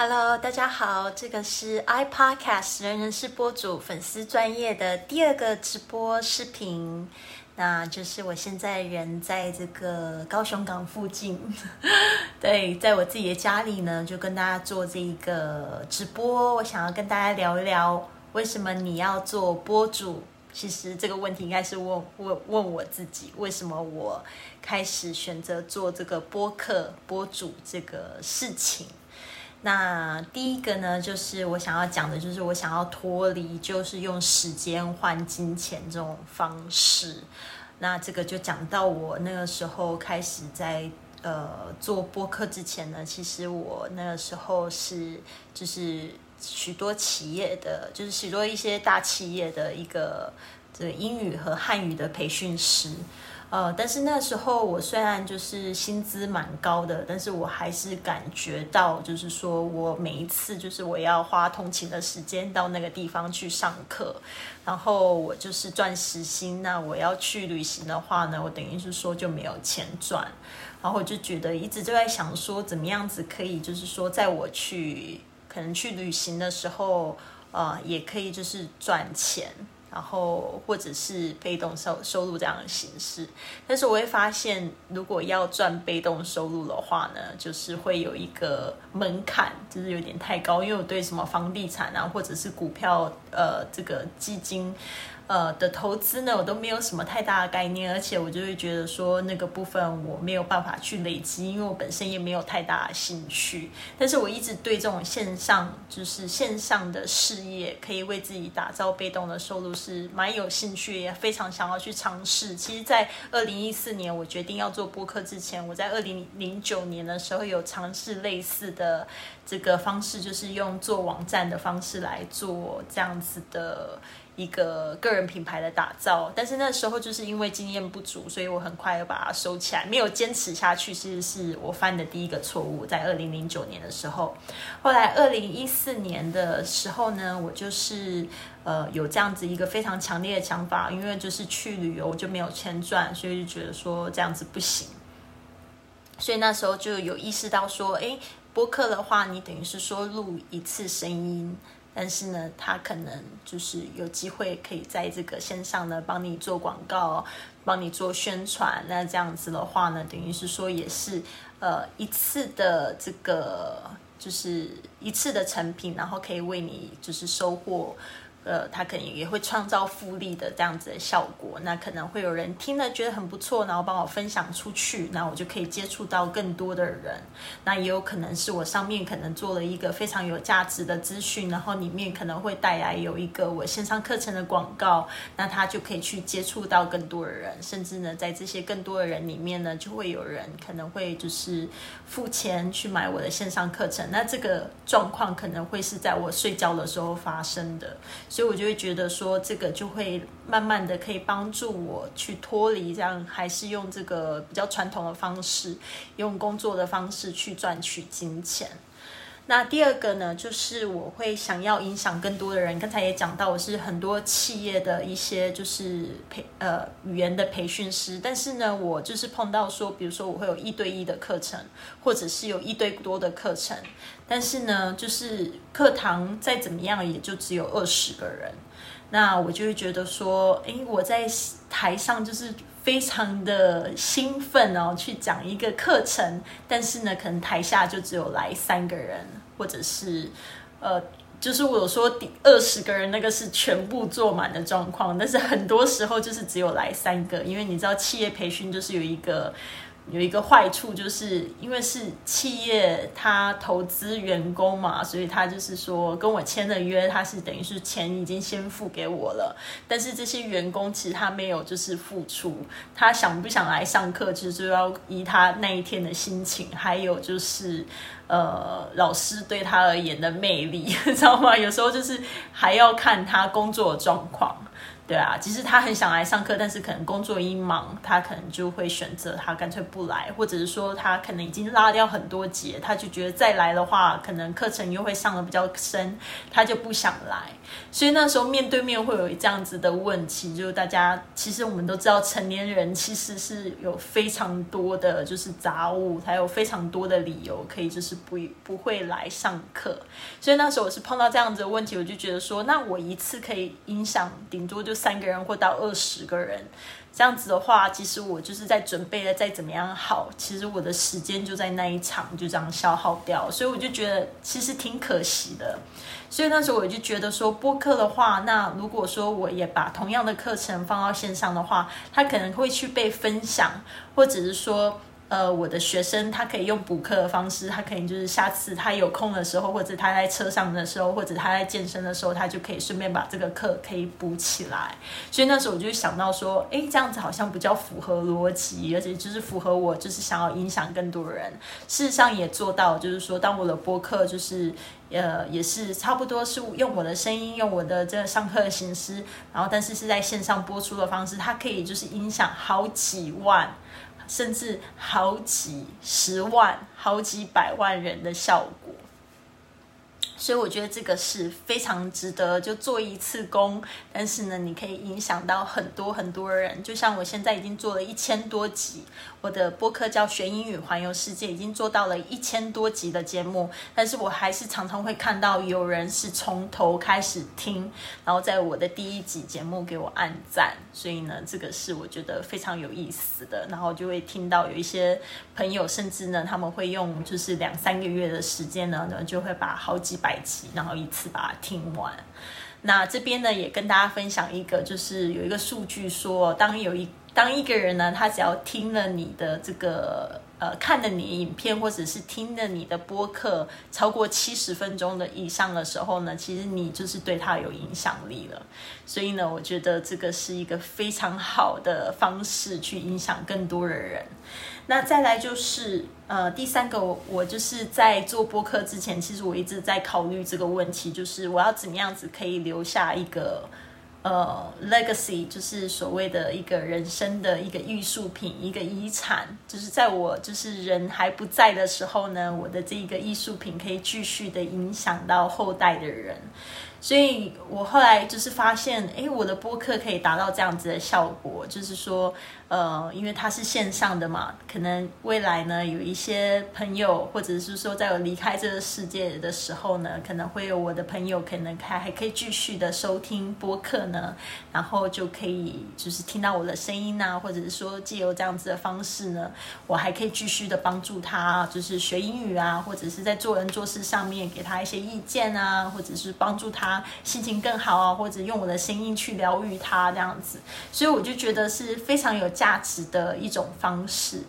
Hello，大家好，这个是 iPodcast 人人是播主粉丝专业的第二个直播视频，那就是我现在人在这个高雄港附近，对，在我自己的家里呢，就跟大家做这一个直播。我想要跟大家聊一聊，为什么你要做播主？其实这个问题应该是问问问我自己，为什么我开始选择做这个播客播主这个事情？那第一个呢，就是我想要讲的，就是我想要脱离，就是用时间换金钱这种方式。那这个就讲到我那个时候开始在呃做播客之前呢，其实我那个时候是就是许多企业的，就是许多一些大企业的一个这英语和汉语的培训师。呃，但是那时候我虽然就是薪资蛮高的，但是我还是感觉到，就是说我每一次就是我要花通勤的时间到那个地方去上课，然后我就是赚时薪，那我要去旅行的话呢，我等于是说就没有钱赚，然后我就觉得一直就在想说，怎么样子可以就是说，在我去可能去旅行的时候，呃，也可以就是赚钱。然后或者是被动收收入这样的形式，但是我会发现，如果要赚被动收入的话呢，就是会有一个门槛，就是有点太高，因为我对什么房地产啊，或者是股票，呃，这个基金。呃的投资呢，我都没有什么太大的概念，而且我就会觉得说那个部分我没有办法去累积，因为我本身也没有太大的兴趣。但是我一直对这种线上就是线上的事业，可以为自己打造被动的收入是蛮有兴趣，也非常想要去尝试。其实，在二零一四年我决定要做播客之前，我在二零零九年的时候有尝试类似的这个方式，就是用做网站的方式来做这样子的。一个个人品牌的打造，但是那时候就是因为经验不足，所以我很快又把它收起来，没有坚持下去。其实是我犯的第一个错误，在二零零九年的时候。后来二零一四年的时候呢，我就是呃有这样子一个非常强烈的想法，因为就是去旅游就没有钱赚，所以就觉得说这样子不行。所以那时候就有意识到说，哎，播客的话，你等于是说录一次声音。但是呢，他可能就是有机会可以在这个线上呢帮你做广告，帮你做宣传。那这样子的话呢，等于是说也是呃一次的这个就是一次的成品，然后可以为你就是收获。呃，他可能也会创造复利的这样子的效果，那可能会有人听了觉得很不错，然后帮我分享出去，那我就可以接触到更多的人。那也有可能是我上面可能做了一个非常有价值的资讯，然后里面可能会带来有一个我线上课程的广告，那他就可以去接触到更多的人，甚至呢，在这些更多的人里面呢，就会有人可能会就是付钱去买我的线上课程。那这个状况可能会是在我睡觉的时候发生的。所以我就会觉得说，这个就会慢慢的可以帮助我去脱离这样，还是用这个比较传统的方式，用工作的方式去赚取金钱。那第二个呢，就是我会想要影响更多的人。刚才也讲到，我是很多企业的一些就是培呃语言的培训师，但是呢，我就是碰到说，比如说我会有一对一的课程，或者是有一对多的课程，但是呢，就是课堂再怎么样，也就只有二十个人，那我就会觉得说，诶，我在台上就是非常的兴奋哦，去讲一个课程，但是呢，可能台下就只有来三个人。或者是，呃，就是我说第二十个人那个是全部坐满的状况，但是很多时候就是只有来三个，因为你知道企业培训就是有一个。有一个坏处，就是因为是企业，他投资员工嘛，所以他就是说跟我签的约，他是等于是钱已经先付给我了。但是这些员工其实他没有就是付出，他想不想来上课，其实就要依他那一天的心情，还有就是呃老师对他而言的魅力，知道吗？有时候就是还要看他工作状况。对啊，其实他很想来上课，但是可能工作一忙，他可能就会选择他干脆不来，或者是说他可能已经拉掉很多节，他就觉得再来的话，可能课程又会上的比较深，他就不想来。所以那时候面对面会有这样子的问题，就是大家其实我们都知道，成年人其实是有非常多的就是杂物，还有非常多的理由可以就是不不会来上课。所以那时候我是碰到这样子的问题，我就觉得说，那我一次可以影响顶多就三个人或到二十个人，这样子的话，其实我就是在准备的再怎么样好，其实我的时间就在那一场就这样消耗掉，所以我就觉得其实挺可惜的。所以那时候我就觉得说，播客的话，那如果说我也把同样的课程放到线上的话，它可能会去被分享，或者是说。呃，我的学生他可以用补课的方式，他可以就是下次他有空的时候，或者他在车上的时候，或者他在健身的时候，他就可以顺便把这个课可以补起来。所以那时候我就想到说，哎，这样子好像比较符合逻辑，而且就是符合我就是想要影响更多人。事实上也做到，就是说，当我的播客就是呃也是差不多是用我的声音，用我的这个上课的形式，然后但是是在线上播出的方式，它可以就是影响好几万。甚至好几十万、好几百万人的效果。所以我觉得这个是非常值得就做一次工，但是呢，你可以影响到很多很多人。就像我现在已经做了一千多集，我的播客叫《学英语环游世界》，已经做到了一千多集的节目，但是我还是常常会看到有人是从头开始听，然后在我的第一集节目给我按赞。所以呢，这个是我觉得非常有意思的。然后就会听到有一些朋友，甚至呢，他们会用就是两三个月的时间呢，呢就会把好几百。集，然后一次把它听完。那这边呢，也跟大家分享一个，就是有一个数据说，当有一当一个人呢，他只要听了你的这个呃，看了你影片，或者是听了你的播客超过七十分钟的以上的时候呢，其实你就是对他有影响力了。所以呢，我觉得这个是一个非常好的方式去影响更多的人。那再来就是，呃，第三个，我就是在做播客之前，其实我一直在考虑这个问题，就是我要怎么样子可以留下一个，呃，legacy，就是所谓的一个人生的一个艺术品，一个遗产，就是在我就是人还不在的时候呢，我的这一个艺术品可以继续的影响到后代的人。所以我后来就是发现，哎，我的播客可以达到这样子的效果，就是说。呃，因为它是线上的嘛，可能未来呢有一些朋友，或者是说在我离开这个世界的时候呢，可能会有我的朋友可能还还可以继续的收听播客呢，然后就可以就是听到我的声音呐，或者是说借由这样子的方式呢，我还可以继续的帮助他，就是学英语啊，或者是在做人做事上面给他一些意见啊，或者是帮助他心情更好啊，或者用我的声音去疗愈他这样子，所以我就觉得是非常有。价值的一种方式，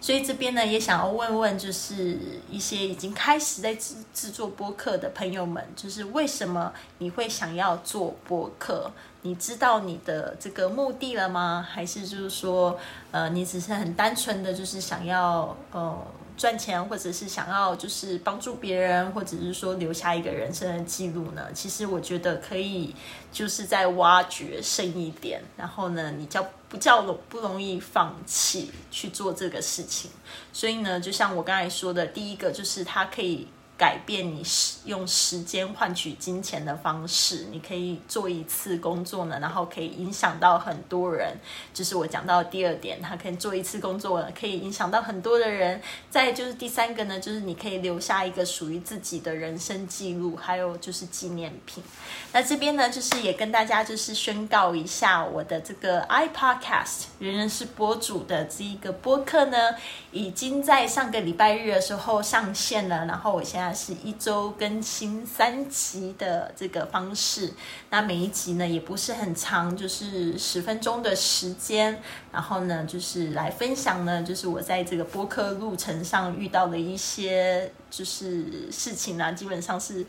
所以这边呢也想要问问，就是一些已经开始在制制作播客的朋友们，就是为什么你会想要做播客？你知道你的这个目的了吗？还是就是说，呃，你只是很单纯的就是想要呃。赚钱，或者是想要就是帮助别人，或者是说留下一个人生的记录呢？其实我觉得可以，就是在挖掘深一点，然后呢，你叫不叫容不容易放弃去做这个事情？所以呢，就像我刚才说的，第一个就是它可以。改变你时用时间换取金钱的方式，你可以做一次工作呢，然后可以影响到很多人。就是我讲到第二点，他可以做一次工作，可以影响到很多的人。再就是第三个呢，就是你可以留下一个属于自己的人生记录，还有就是纪念品。那这边呢，就是也跟大家就是宣告一下，我的这个 iPodcast 人人是博主的这一个播客呢，已经在上个礼拜日的时候上线了。然后我现在。是一周更新三集的这个方式，那每一集呢也不是很长，就是十分钟的时间。然后呢，就是来分享呢，就是我在这个播客路程上遇到的一些就是事情啊，基本上是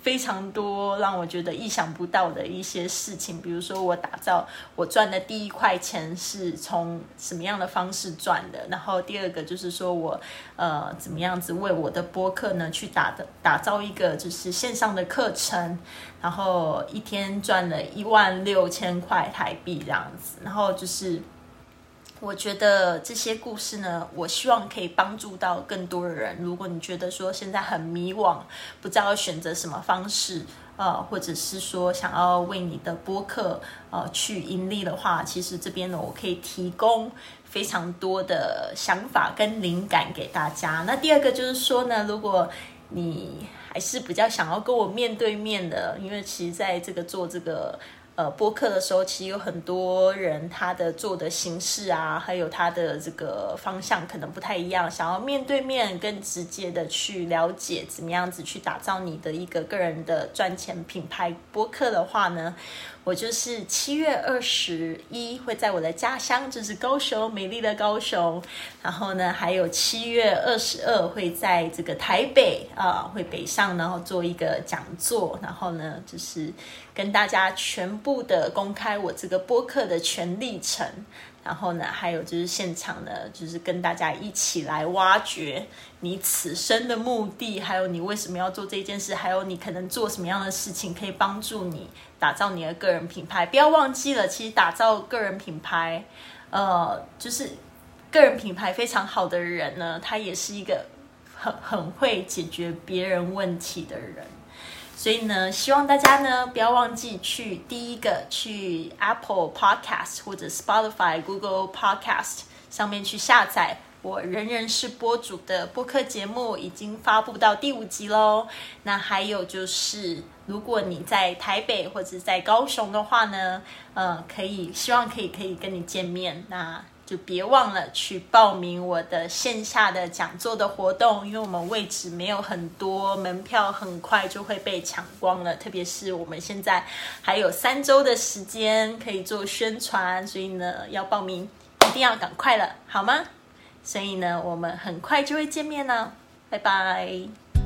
非常多让我觉得意想不到的一些事情，比如说我打造我赚的第一块钱是从什么样的方式赚的，然后第二个就是说我呃怎么样子为我的播客呢去打的打造一个就是线上的课程，然后一天赚了一万六千块台币这样子，然后就是。我觉得这些故事呢，我希望可以帮助到更多的人。如果你觉得说现在很迷惘，不知道选择什么方式，呃，或者是说想要为你的播客呃去盈利的话，其实这边呢，我可以提供非常多的想法跟灵感给大家。那第二个就是说呢，如果你还是比较想要跟我面对面的，因为其实在这个做这个。呃，播客的时候，其实有很多人他的做的形式啊，还有他的这个方向可能不太一样。想要面对面、更直接的去了解怎么样子去打造你的一个个人的赚钱品牌播客的话呢？我就是七月二十一会在我的家乡，就是高雄，美丽的高雄。然后呢，还有七月二十二会在这个台北啊，会北上，然后做一个讲座。然后呢，就是跟大家全部的公开我这个播客的全历程。然后呢，还有就是现场呢，就是跟大家一起来挖掘你此生的目的，还有你为什么要做这件事，还有你可能做什么样的事情可以帮助你打造你的个人品牌。不要忘记了，其实打造个人品牌，呃，就是个人品牌非常好的人呢，他也是一个很很会解决别人问题的人。所以呢，希望大家呢不要忘记去第一个去 Apple Podcast 或者 Spotify、Google Podcast 上面去下载我人人是播主的播客节目，已经发布到第五集喽。那还有就是，如果你在台北或者在高雄的话呢，呃，可以希望可以可以跟你见面。那就别忘了去报名我的线下的讲座的活动，因为我们位置没有很多，门票很快就会被抢光了。特别是我们现在还有三周的时间可以做宣传，所以呢，要报名一定要赶快了，好吗？所以呢，我们很快就会见面了，拜拜。